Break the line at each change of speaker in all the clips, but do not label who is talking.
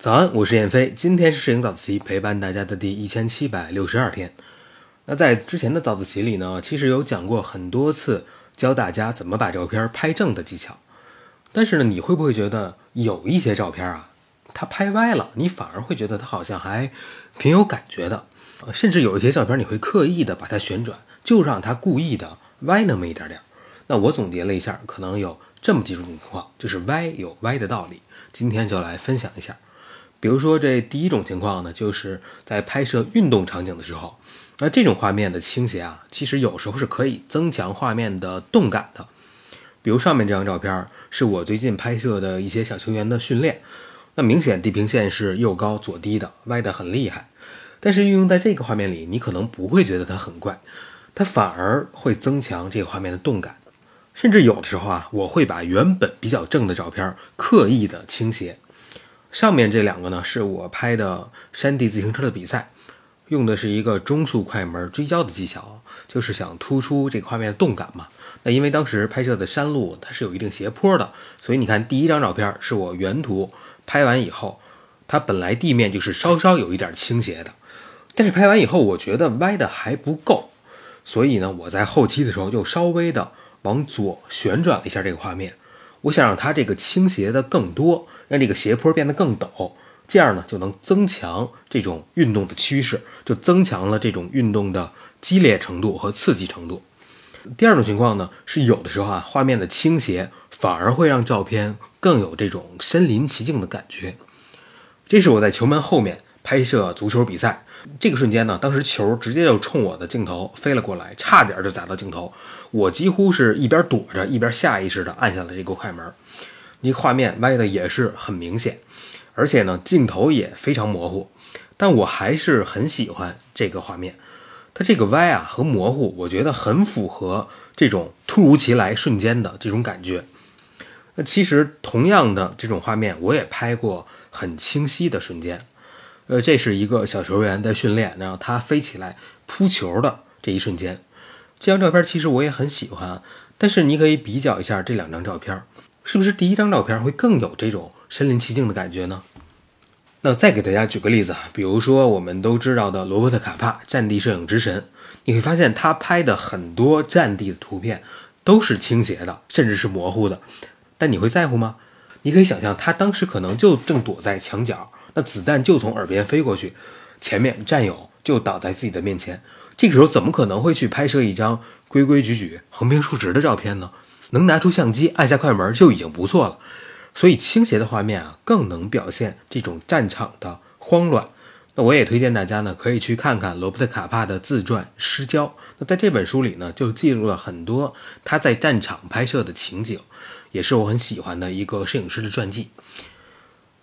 早安，我是燕飞，今天是摄影早自习陪伴大家的第一千七百六十二天。那在之前的早自习里呢，其实有讲过很多次教大家怎么把照片拍正的技巧。但是呢，你会不会觉得有一些照片啊，它拍歪了，你反而会觉得它好像还挺有感觉的？甚至有一些照片你会刻意的把它旋转，就让它故意的歪那么一点点。那我总结了一下，可能有这么几种情况，就是歪有歪的道理。今天就来分享一下。比如说，这第一种情况呢，就是在拍摄运动场景的时候，那这种画面的倾斜啊，其实有时候是可以增强画面的动感的。比如上面这张照片是我最近拍摄的一些小球员的训练，那明显地平线是右高左低的，歪得很厉害。但是运用在这个画面里，你可能不会觉得它很怪，它反而会增强这个画面的动感。甚至有的时候啊，我会把原本比较正的照片刻意的倾斜。上面这两个呢，是我拍的山地自行车的比赛，用的是一个中速快门追焦的技巧，就是想突出这个画面的动感嘛。那因为当时拍摄的山路它是有一定斜坡的，所以你看第一张照片是我原图拍完以后，它本来地面就是稍稍有一点倾斜的，但是拍完以后我觉得歪的还不够，所以呢，我在后期的时候又稍微的往左旋转了一下这个画面。我想让它这个倾斜的更多，让这个斜坡变得更陡，这样呢就能增强这种运动的趋势，就增强了这种运动的激烈程度和刺激程度。第二种情况呢是有的时候啊，画面的倾斜反而会让照片更有这种身临其境的感觉。这是我在球门后面拍摄足球比赛。这个瞬间呢，当时球直接就冲我的镜头飞了过来，差点就砸到镜头。我几乎是一边躲着，一边下意识的按下了这个快门。这画面歪的也是很明显，而且呢，镜头也非常模糊。但我还是很喜欢这个画面，它这个歪啊和模糊，我觉得很符合这种突如其来瞬间的这种感觉。那其实同样的这种画面，我也拍过很清晰的瞬间。呃，这是一个小球员在训练，然后他飞起来扑球的这一瞬间。这张照片其实我也很喜欢，但是你可以比较一下这两张照片，是不是第一张照片会更有这种身临其境的感觉呢？那再给大家举个例子啊，比如说我们都知道的罗伯特卡帕，战地摄影之神，你会发现他拍的很多战地的图片都是倾斜的，甚至是模糊的，但你会在乎吗？你可以想象他当时可能就正躲在墙角。那子弹就从耳边飞过去，前面战友就倒在自己的面前。这个时候怎么可能会去拍摄一张规规矩矩、横平竖直的照片呢？能拿出相机按下快门就已经不错了。所以倾斜的画面啊，更能表现这种战场的慌乱。那我也推荐大家呢，可以去看看罗伯特卡帕的自传《失焦》。那在这本书里呢，就记录了很多他在战场拍摄的情景，也是我很喜欢的一个摄影师的传记。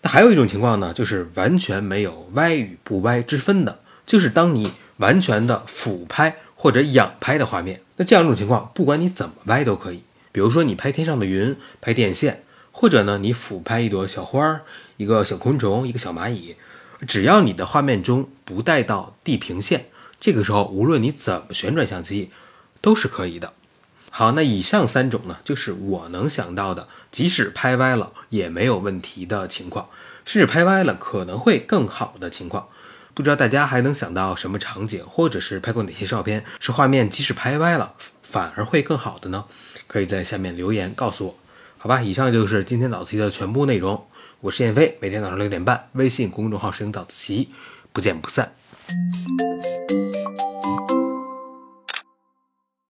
还有一种情况呢，就是完全没有歪与不歪之分的，就是当你完全的俯拍或者仰拍的画面。那这样一种情况，不管你怎么歪都可以。比如说你拍天上的云、拍电线，或者呢你俯拍一朵小花儿、一个小昆虫、一个小蚂蚁，只要你的画面中不带到地平线，这个时候无论你怎么旋转相机，都是可以的。好，那以上三种呢，就是我能想到的，即使拍歪了也没有问题的情况，甚至拍歪了可能会更好的情况。不知道大家还能想到什么场景，或者是拍过哪些照片，是画面即使拍歪了反而会更好的呢？可以在下面留言告诉我。好吧，以上就是今天早自习的全部内容。我是燕飞，每天早上六点半，微信公众号“摄影早自习”，不见不散。